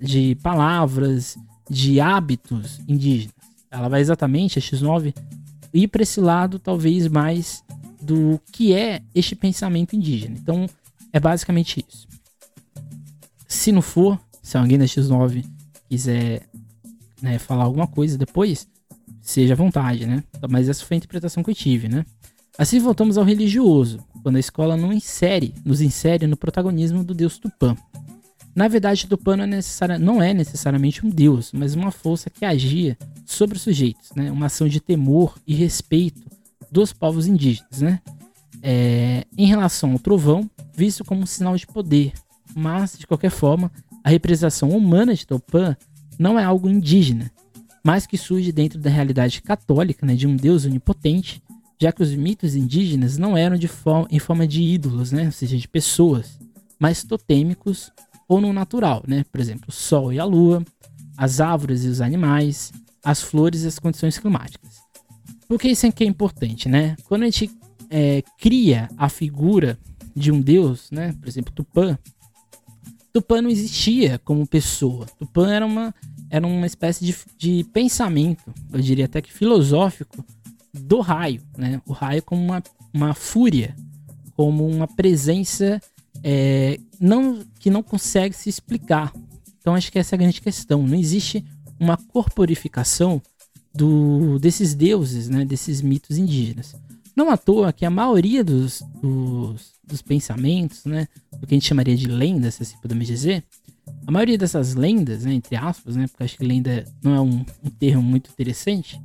de palavras, de hábitos indígenas. Ela vai exatamente, a X9, ir para esse lado talvez mais do que é este pensamento indígena. Então, é basicamente isso. Se não for, se alguém da X9 quiser né, falar alguma coisa depois, seja à vontade, né? Mas essa foi a interpretação que eu tive, né? Assim voltamos ao religioso, quando a escola não insere, nos insere no protagonismo do deus Tupã. Na verdade, não é, necessária, não é necessariamente um deus, mas uma força que agia sobre os sujeitos, né? uma ação de temor e respeito dos povos indígenas. Né? É, em relação ao trovão, visto como um sinal de poder, mas, de qualquer forma, a representação humana de Tupã não é algo indígena, mas que surge dentro da realidade católica né, de um deus onipotente já que os mitos indígenas não eram de forma, em forma de ídolos, né? ou seja, de pessoas, mas totêmicos ou no natural, né? por exemplo, o sol e a lua, as árvores e os animais, as flores e as condições climáticas. Por que isso aqui é importante? Né? Quando a gente é, cria a figura de um deus, né? por exemplo, Tupã, Tupã não existia como pessoa. Tupã era uma, era uma espécie de, de pensamento, eu diria até que filosófico, do raio, né? O raio como uma, uma fúria, como uma presença é, não, que não consegue se explicar. Então acho que essa é a grande questão. Não existe uma corporificação do, desses deuses, né? Desses mitos indígenas. Não à toa que a maioria dos, dos, dos pensamentos, né? O que a gente chamaria de lendas, se assim podemos dizer, a maioria dessas lendas, né, entre aspas, né, porque acho que lenda não é um, um termo muito interessante,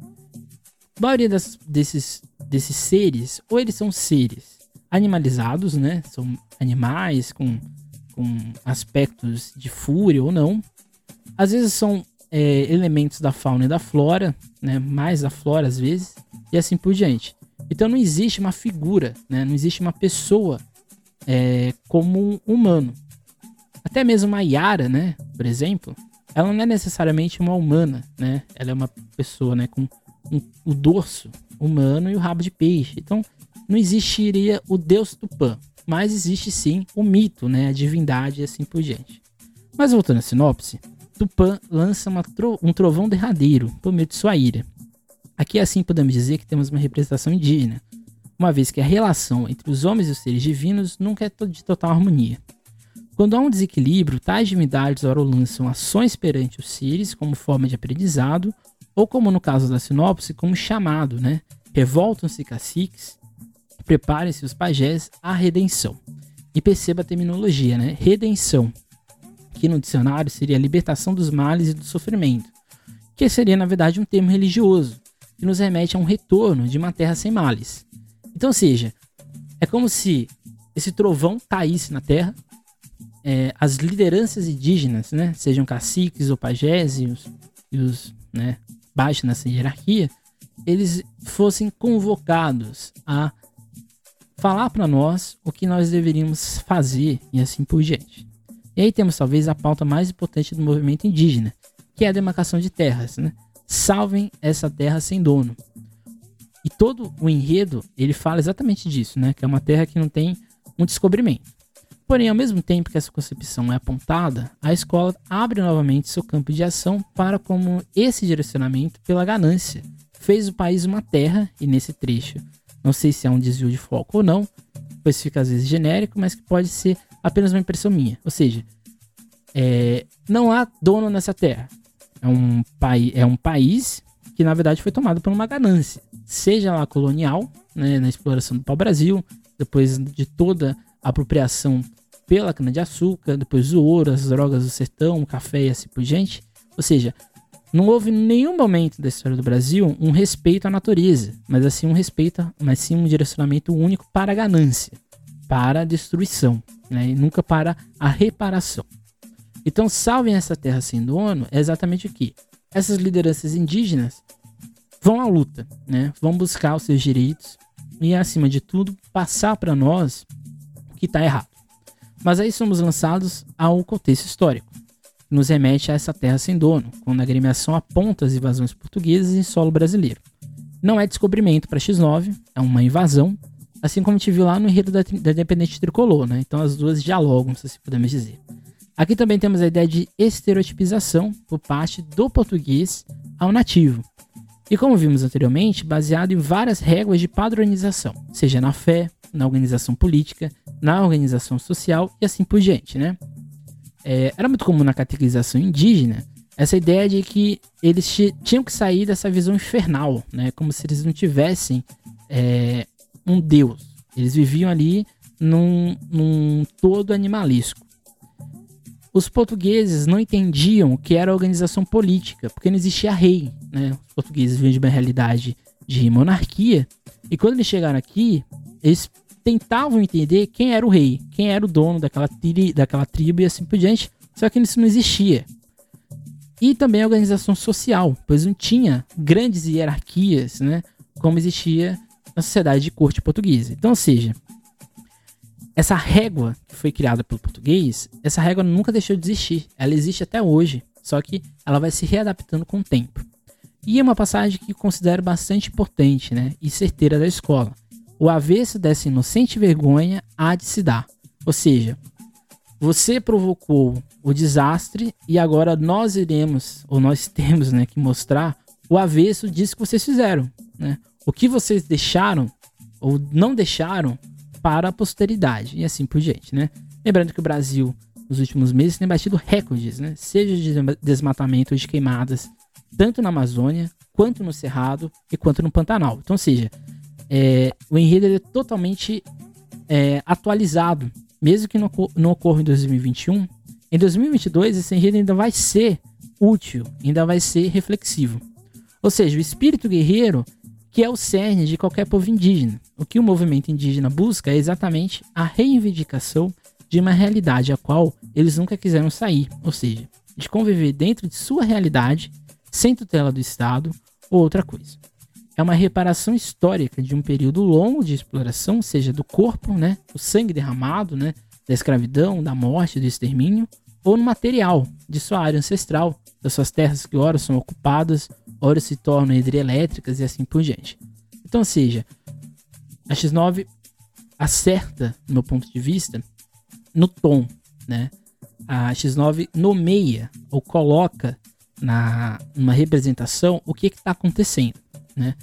a maioria das, desses, desses seres, ou eles são seres animalizados, né? São animais com, com aspectos de fúria ou não. Às vezes são é, elementos da fauna e da flora, né? Mais da flora às vezes, e assim por diante. Então não existe uma figura, né? Não existe uma pessoa é, como um humano. Até mesmo uma Yara, né? Por exemplo, ela não é necessariamente uma humana, né? Ela é uma pessoa, né? Com um, o dorso humano e o rabo de peixe. Então, não existiria o deus Tupã, mas existe sim o mito, né, a divindade e assim por diante. Mas voltando à sinopse, Tupã lança tro um trovão derradeiro por meio de sua ira. Aqui assim podemos dizer que temos uma representação indígena, uma vez que a relação entre os homens e os seres divinos nunca é de total harmonia. Quando há um desequilíbrio, tais divindades ora lançam ações perante os seres como forma de aprendizado ou como no caso da sinopse, como chamado, né? Revoltam-se caciques, preparem-se os pajés à redenção. E perceba a terminologia, né? Redenção, que no dicionário seria a libertação dos males e do sofrimento, que seria na verdade um termo religioso, que nos remete a um retorno de uma terra sem males. Então, ou seja, é como se esse trovão caísse na terra, é, as lideranças indígenas, né, sejam caciques ou pajés e os, e os né, baixos nessa hierarquia, eles fossem convocados a falar para nós o que nós deveríamos fazer e assim por diante. E aí temos talvez a pauta mais importante do movimento indígena, que é a demarcação de terras. Né? Salvem essa terra sem dono. E todo o enredo, ele fala exatamente disso, né? Que é uma terra que não tem um descobrimento. Porém, ao mesmo tempo que essa concepção é apontada, a escola abre novamente seu campo de ação para como esse direcionamento pela ganância fez o país uma terra, e nesse trecho, não sei se é um desvio de foco ou não, pois fica às vezes genérico, mas que pode ser apenas uma impressão minha. Ou seja, é, não há dono nessa terra. É um, é um país que na verdade foi tomado por uma ganância, seja lá colonial, né, na exploração do pau-brasil, depois de toda a apropriação pela cana-de-açúcar, depois o ouro, as drogas do sertão, o café e assim por diante. Ou seja, não houve nenhum momento da história do Brasil um respeito à natureza, mas assim um respeito, mas sim um direcionamento único para a ganância, para a destruição, né? e nunca para a reparação. Então, salvem essa terra sem dono é exatamente o que? Essas lideranças indígenas vão à luta, né? vão buscar os seus direitos e, acima de tudo, passar para nós o que está errado. Mas aí somos lançados ao contexto histórico, nos remete a essa terra sem dono, quando a agremiação aponta as invasões portuguesas em solo brasileiro. Não é descobrimento para X9, é uma invasão, assim como a gente viu lá no enredo da, da Independente Tricolor, né? Então as duas dialogam, se assim podemos dizer. Aqui também temos a ideia de estereotipização por parte do português ao nativo. E como vimos anteriormente, baseado em várias regras de padronização, seja na fé, na organização política, na organização social e assim por diante, né? É, era muito comum na catequização indígena essa ideia de que eles tinham que sair dessa visão infernal, né? Como se eles não tivessem é, um deus. Eles viviam ali num, num todo animalesco os portugueses não entendiam o que era organização política, porque não existia rei, né? Os portugueses vinham de uma realidade de monarquia, e quando eles chegaram aqui, eles tentavam entender quem era o rei, quem era o dono daquela, daquela tribo e assim por diante, só que isso não existia. E também a organização social, pois não tinha grandes hierarquias, né? Como existia na sociedade de corte portuguesa. Então, ou seja, essa régua que foi criada pelo português, essa régua nunca deixou de existir. Ela existe até hoje, só que ela vai se readaptando com o tempo. E é uma passagem que considero bastante importante né, e certeira da escola. O avesso dessa inocente vergonha há de se dar. Ou seja, você provocou o desastre e agora nós iremos, ou nós [laughs] temos né, que mostrar o avesso disso que vocês fizeram. Né? O que vocês deixaram ou não deixaram para a posteridade e assim por diante, né? Lembrando que o Brasil, nos últimos meses, tem batido recordes, né? Seja de desmatamento ou de queimadas, tanto na Amazônia, quanto no Cerrado e quanto no Pantanal. Então, ou seja, é, o enredo é totalmente é, atualizado, mesmo que não, não ocorra em 2021. Em 2022, esse enredo ainda vai ser útil, ainda vai ser reflexivo. Ou seja, o espírito guerreiro que é o cerne de qualquer povo indígena. O que o movimento indígena busca é exatamente a reivindicação de uma realidade a qual eles nunca quiseram sair, ou seja, de conviver dentro de sua realidade, sem tutela do Estado ou outra coisa. É uma reparação histórica de um período longo de exploração, seja do corpo, né, o sangue derramado, né, da escravidão, da morte, do extermínio, ou no material de sua área ancestral, das suas terras que ora são ocupadas horas se tornam hidrelétricas e assim por diante. Então, seja, a X9 acerta, no meu ponto de vista, no tom, né? A X9 nomeia ou coloca na uma representação o que está acontecendo, né?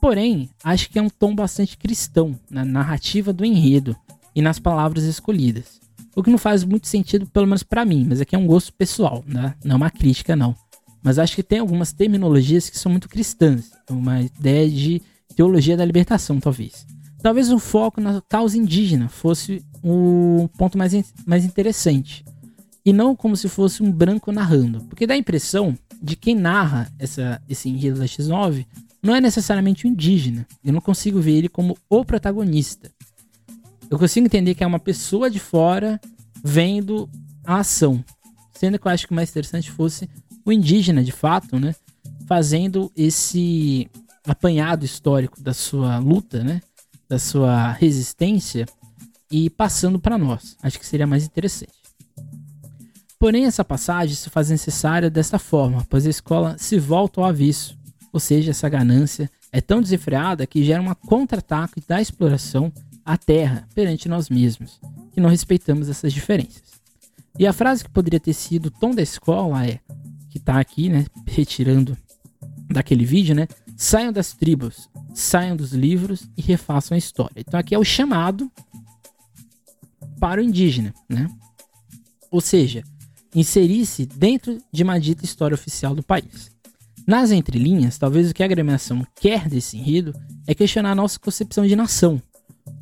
Porém, acho que é um tom bastante cristão na narrativa do enredo e nas palavras escolhidas. O que não faz muito sentido, pelo menos para mim, mas aqui é um gosto pessoal, né? Não é uma crítica, não. Mas acho que tem algumas terminologias que são muito cristãs. Uma ideia de teologia da libertação, talvez. Talvez o foco na causa indígena fosse o ponto mais, mais interessante. E não como se fosse um branco narrando. Porque dá a impressão de quem narra essa, esse enredo da X9 não é necessariamente o indígena. Eu não consigo ver ele como o protagonista. Eu consigo entender que é uma pessoa de fora vendo a ação. Sendo que eu acho que o mais interessante fosse o indígena, de fato, né? Fazendo esse apanhado histórico da sua luta, né? Da sua resistência e passando para nós. Acho que seria mais interessante. Porém, essa passagem se faz necessária desta forma, pois a escola se volta ao avesso, ou seja, essa ganância é tão desenfreada que gera um contra-ataque da exploração à terra perante nós mesmos, que não respeitamos essas diferenças. E a frase que poderia ter sido tom da escola é, que está aqui, né, retirando daquele vídeo, né, saiam das tribos, saiam dos livros e refaçam a história. Então aqui é o chamado para o indígena, né? Ou seja, inserir-se dentro de uma dita história oficial do país. Nas entrelinhas, talvez o que a agremiação quer desse enredo é questionar a nossa concepção de nação,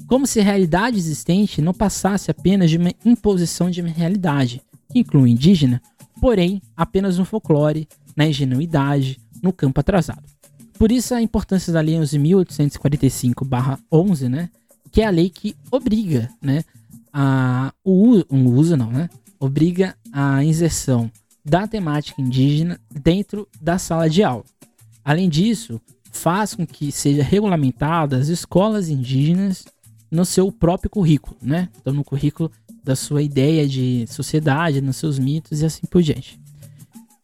como se a realidade existente não passasse apenas de uma imposição de uma realidade, que inclui indígena, porém apenas no folclore, na ingenuidade, no campo atrasado. Por isso a importância da Lei 11.845-11, né, que é a lei que obriga né, a, o uso, não, né, obriga a inserção da temática indígena dentro da sala de aula. Além disso, faz com que seja regulamentada as escolas indígenas no seu próprio currículo, né? Então, no currículo da sua ideia de sociedade, nos seus mitos e assim por diante.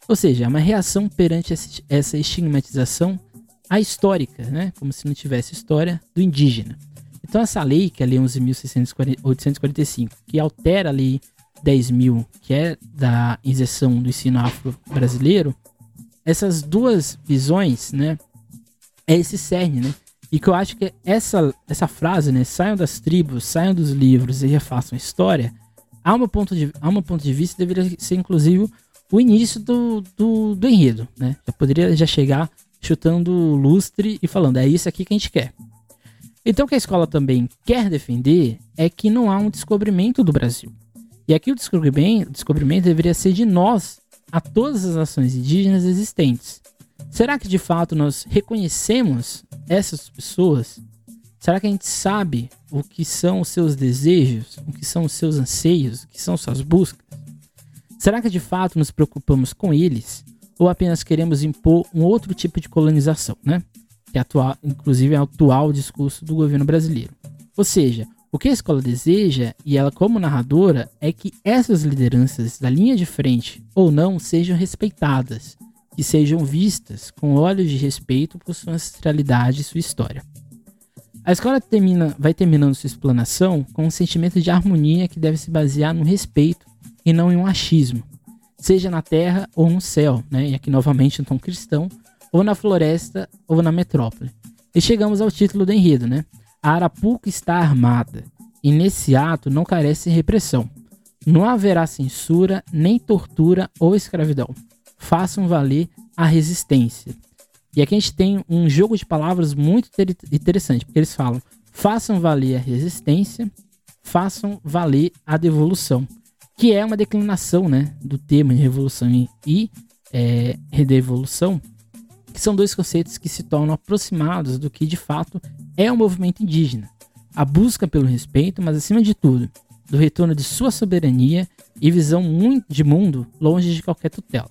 Ou seja, é uma reação perante essa estigmatização a histórica, né? Como se não tivesse história do indígena. Então, essa lei, que é a Lei 11.845, que altera a Lei 10 mil, que é da inserção do ensino afro-brasileiro, essas duas visões, né, é esse cerne, né? E que eu acho que essa, essa frase, né, saiam das tribos, saiam dos livros e refaçam história, a meu ponto de, a meu ponto de vista, deveria ser inclusive o início do, do, do enredo, né? Já poderia já chegar chutando lustre e falando, é isso aqui que a gente quer. Então o que a escola também quer defender é que não há um descobrimento do Brasil. E aqui o descobrimento, deveria ser de nós a todas as nações indígenas existentes. Será que de fato nós reconhecemos essas pessoas? Será que a gente sabe o que são os seus desejos, o que são os seus anseios, o que são suas buscas? Será que de fato nos preocupamos com eles ou apenas queremos impor um outro tipo de colonização, né? Que é atual, inclusive é o atual discurso do governo brasileiro. Ou seja, o que a escola deseja, e ela como narradora, é que essas lideranças da linha de frente ou não sejam respeitadas, que sejam vistas com olhos de respeito por sua ancestralidade e sua história. A escola termina, vai terminando sua explanação com um sentimento de harmonia que deve se basear no respeito e não em um achismo, seja na terra ou no céu, né? e aqui novamente um tom cristão, ou na floresta ou na metrópole. E chegamos ao título do enredo, né? A Arapuca está armada, e nesse ato não carece repressão. Não haverá censura, nem tortura ou escravidão. Façam valer a resistência. E aqui a gente tem um jogo de palavras muito interessante, porque eles falam: façam valer a resistência, façam valer a devolução, que é uma declinação né, do termo de revolução e é, redevolução, que são dois conceitos que se tornam aproximados do que de fato é o movimento indígena. A busca pelo respeito, mas acima de tudo, do retorno de sua soberania e visão de mundo longe de qualquer tutela.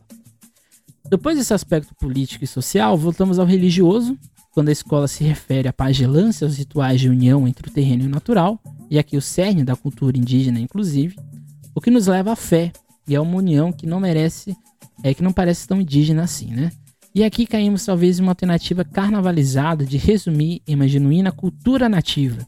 Depois desse aspecto político e social, voltamos ao religioso, quando a escola se refere à pagelância, aos rituais de união entre o terreno e o natural, e aqui o cerne da cultura indígena, inclusive, o que nos leva à fé, e é uma união que não merece, é que não parece tão indígena assim, né? E aqui caímos talvez em uma alternativa carnavalizada de resumir em uma genuína cultura nativa.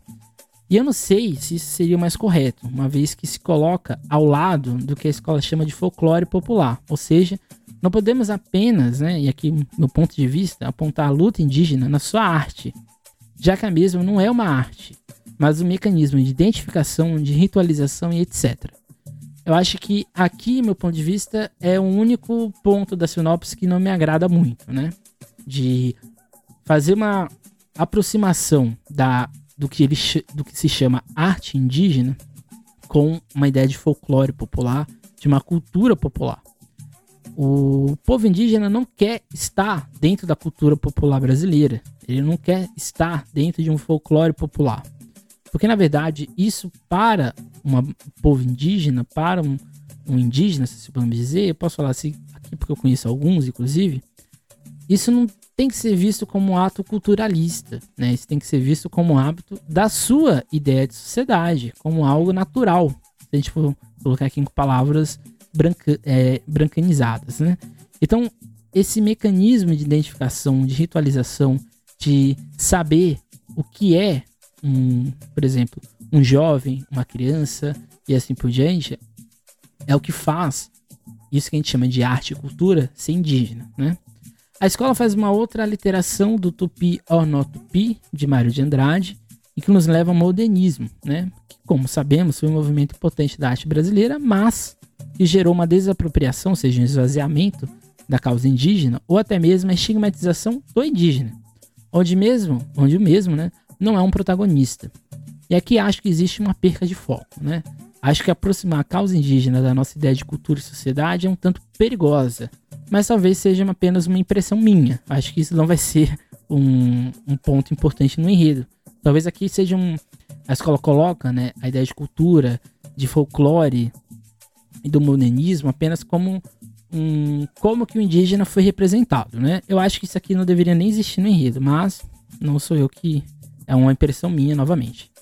E eu não sei se isso seria mais correto, uma vez que se coloca ao lado do que a escola chama de folclore popular, ou seja, não podemos apenas, né, e aqui meu ponto de vista, apontar a luta indígena na sua arte, já que a mesma não é uma arte, mas um mecanismo de identificação, de ritualização e etc. Eu acho que aqui, meu ponto de vista, é o único ponto da sinopse que não me agrada muito, né? De fazer uma aproximação da, do, que ele, do que se chama arte indígena com uma ideia de folclore popular, de uma cultura popular. o povo indígena não quer estar dentro da cultura popular brasileira. Ele não quer estar dentro de um folclore popular. Porque, na verdade, isso para um povo indígena, para um, um indígena, se podemos dizer, eu posso falar assim aqui porque eu conheço alguns, inclusive, isso não tem que ser visto como um ato culturalista, né? Isso tem que ser visto como hábito da sua ideia de sociedade, como algo natural. Se a gente for colocar aqui com palavras branca, é, brancanizadas, né? Então, esse mecanismo de identificação, de ritualização, de saber o que é um, por exemplo, um jovem, uma criança e assim por diante, é o que faz isso que a gente chama de arte e cultura ser indígena, né? A escola faz uma outra literação do Tupi or Not Tupi, de Mário de Andrade, e que nos leva ao modernismo, né? Que, como sabemos, foi um movimento potente da arte brasileira, mas que gerou uma desapropriação, ou seja, um esvaziamento da causa indígena, ou até mesmo a estigmatização do indígena, onde mesmo, onde o mesmo, né, não é um protagonista. E aqui acho que existe uma perca de foco, né? Acho que aproximar a causa indígena da nossa ideia de cultura e sociedade é um tanto perigosa, mas talvez seja apenas uma impressão minha. Acho que isso não vai ser um, um ponto importante no enredo. Talvez aqui seja um. A escola coloca né, a ideia de cultura, de folclore, e do modernismo apenas como um como que o indígena foi representado, né? Eu acho que isso aqui não deveria nem existir no enredo, mas não sou eu que é uma impressão minha novamente.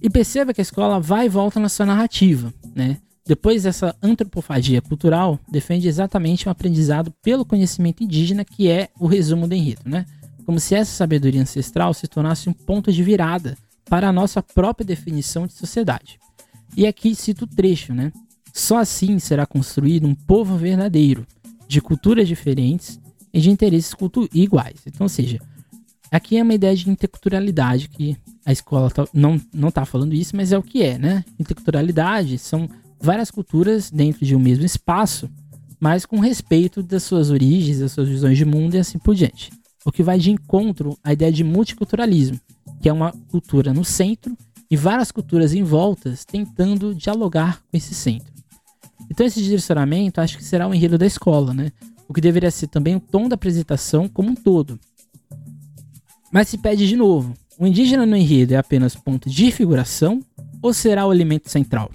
E perceba que a escola vai e volta na sua narrativa, né? Depois dessa antropofagia cultural, defende exatamente o aprendizado pelo conhecimento indígena, que é o resumo do enredo, né? Como se essa sabedoria ancestral se tornasse um ponto de virada para a nossa própria definição de sociedade. E aqui cito o trecho, né? Só assim será construído um povo verdadeiro, de culturas diferentes e de interesses iguais. Então, ou seja, aqui é uma ideia de interculturalidade que a escola tá, não não está falando isso, mas é o que é, né? Interculturalidade são várias culturas dentro de um mesmo espaço, mas com respeito das suas origens, das suas visões de mundo e assim por diante. O que vai de encontro à ideia de multiculturalismo, que é uma cultura no centro e várias culturas em voltas tentando dialogar com esse centro. Então esse direcionamento acho que será o enredo da escola, né? O que deveria ser também o tom da apresentação como um todo. Mas se pede de novo, o indígena no enredo é apenas ponto de figuração ou será o elemento central?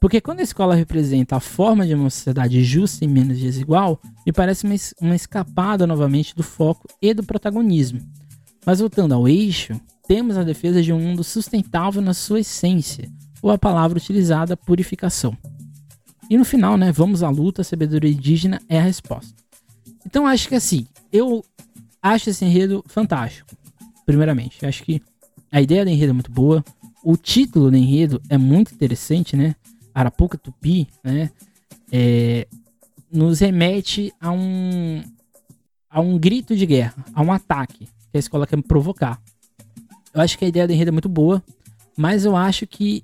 Porque quando a escola representa a forma de uma sociedade justa e menos desigual, me parece uma, escapada novamente do foco e do protagonismo. Mas voltando ao eixo, temos a defesa de um mundo sustentável na sua essência, ou a palavra utilizada, purificação. E no final, né, vamos à luta, a sabedoria indígena é a resposta. Então acho que assim, eu acho esse enredo fantástico, primeiramente. Acho que a ideia do enredo é muito boa, o título do enredo é muito interessante, né? Arapuca Tupi, né? É, nos remete a um, a um grito de guerra, a um ataque que a escola quer provocar. Eu acho que a ideia do enredo é muito boa, mas eu acho que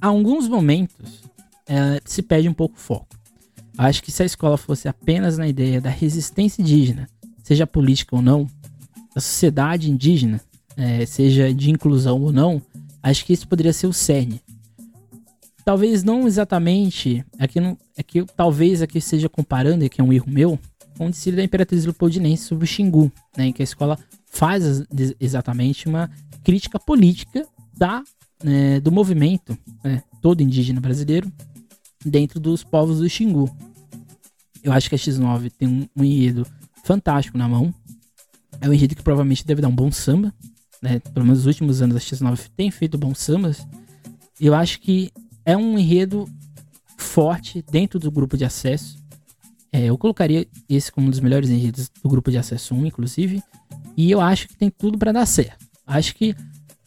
há alguns momentos é, se perde um pouco o foco. Acho que se a escola fosse apenas na ideia da resistência indígena, seja política ou não, da sociedade indígena, é, seja de inclusão ou não, acho que isso poderia ser o cerne. Talvez não exatamente, aqui não, é que talvez aqui esteja comparando, que é um erro meu, com o desfile da Imperatriz Leopoldinense sobre o Xingu, né, em que a escola faz exatamente uma crítica política da, né, do movimento né, todo indígena brasileiro dentro dos povos do Xingu. Eu acho que a X9 tem um, um enredo fantástico na mão. É um enredo que provavelmente deve dar um bom samba. Né? Pelo menos nos últimos anos a X9 tem feito bons sambas. Eu acho que é um enredo forte dentro do grupo de acesso. É, eu colocaria esse como um dos melhores enredos do grupo de acesso 1, inclusive. E eu acho que tem tudo para dar certo. Acho que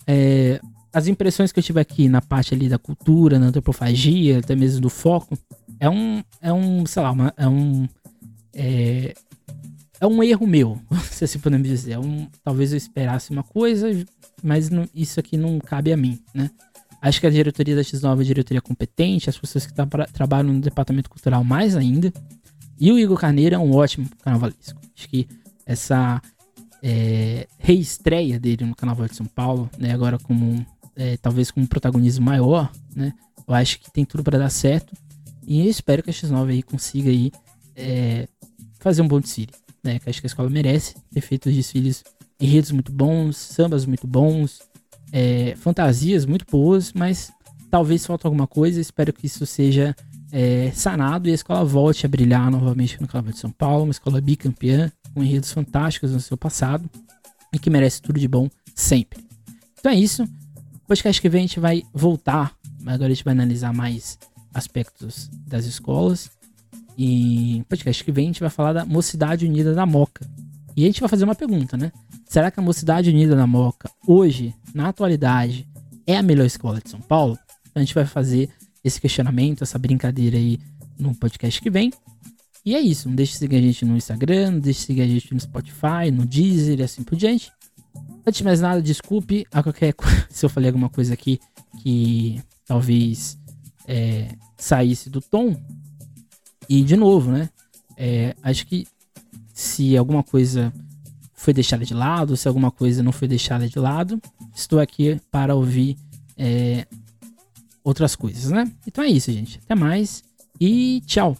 é, as impressões que eu tive aqui na parte ali da cultura, na antropofagia, até mesmo do foco, é um, é um, sei lá, uma, é um, é, é um erro meu, [laughs] se assim podemos dizer. É um, talvez eu esperasse uma coisa, mas não, isso aqui não cabe a mim, né? Acho que a diretoria da X9 é uma diretoria competente, as pessoas que tá pra, trabalham no departamento cultural mais ainda. E o Igor Carneiro é um ótimo carnavalesco. Acho que essa é, reestreia dele no Carnaval de São Paulo, né, agora como é, talvez com um protagonismo maior, né? Eu acho que tem tudo para dar certo. E eu espero que a X9 aí consiga aí é, fazer um bom desfile, né? Que acho que a escola merece ter feito desfiles, enredos muito bons, sambas muito bons, é, fantasias muito boas, mas talvez falte alguma coisa. Espero que isso seja é, sanado e a escola volte a brilhar novamente no Carnaval de São Paulo, uma escola bicampeã, com enredos fantásticos no seu passado e que merece tudo de bom sempre. Então é isso. Podcast que vem a gente vai voltar, agora a gente vai analisar mais aspectos das escolas. E podcast que vem a gente vai falar da Mocidade Unida da Moca. E a gente vai fazer uma pergunta, né? Será que a Mocidade Unida da Moca, hoje, na atualidade, é a melhor escola de São Paulo? Então a gente vai fazer esse questionamento, essa brincadeira aí no podcast que vem. E é isso. Não deixe de seguir a gente no Instagram, não deixe de seguir a gente no Spotify, no Deezer e assim por diante. Antes de mais nada, desculpe a qualquer [laughs] se eu falei alguma coisa aqui que talvez é, saísse do tom. E de novo, né? É, acho que se alguma coisa foi deixada de lado, se alguma coisa não foi deixada de lado, estou aqui para ouvir é, outras coisas, né? Então é isso, gente. Até mais e tchau.